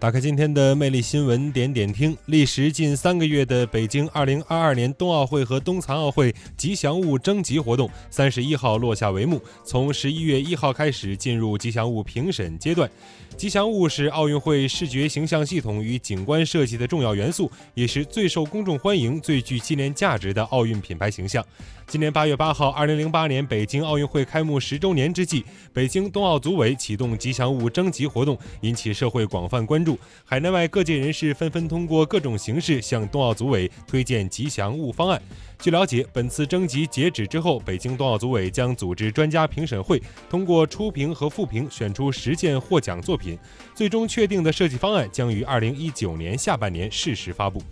打开今天的魅力新闻，点点听。历时近三个月的北京2022年冬奥会和冬残奥会吉祥物征集活动，三十一号落下帷幕。从十一月一号开始，进入吉祥物评审阶段。吉祥物是奥运会视觉形象系统与景观设计的重要元素，也是最受公众欢迎、最具纪念价值的奥运品牌形象。今年八月八号，二零零八年北京奥运会开幕十周年之际，北京冬奥组委启动吉祥物征集活动，引起社会广泛关注海内外各界人士纷纷通过各种形式向冬奥组委推荐吉祥物方案。据了解，本次征集截止之后，北京冬奥组委将组织专家评审会，通过初评和复评选出十件获奖作品，最终确定的设计方案将于二零一九年下半年适时发布。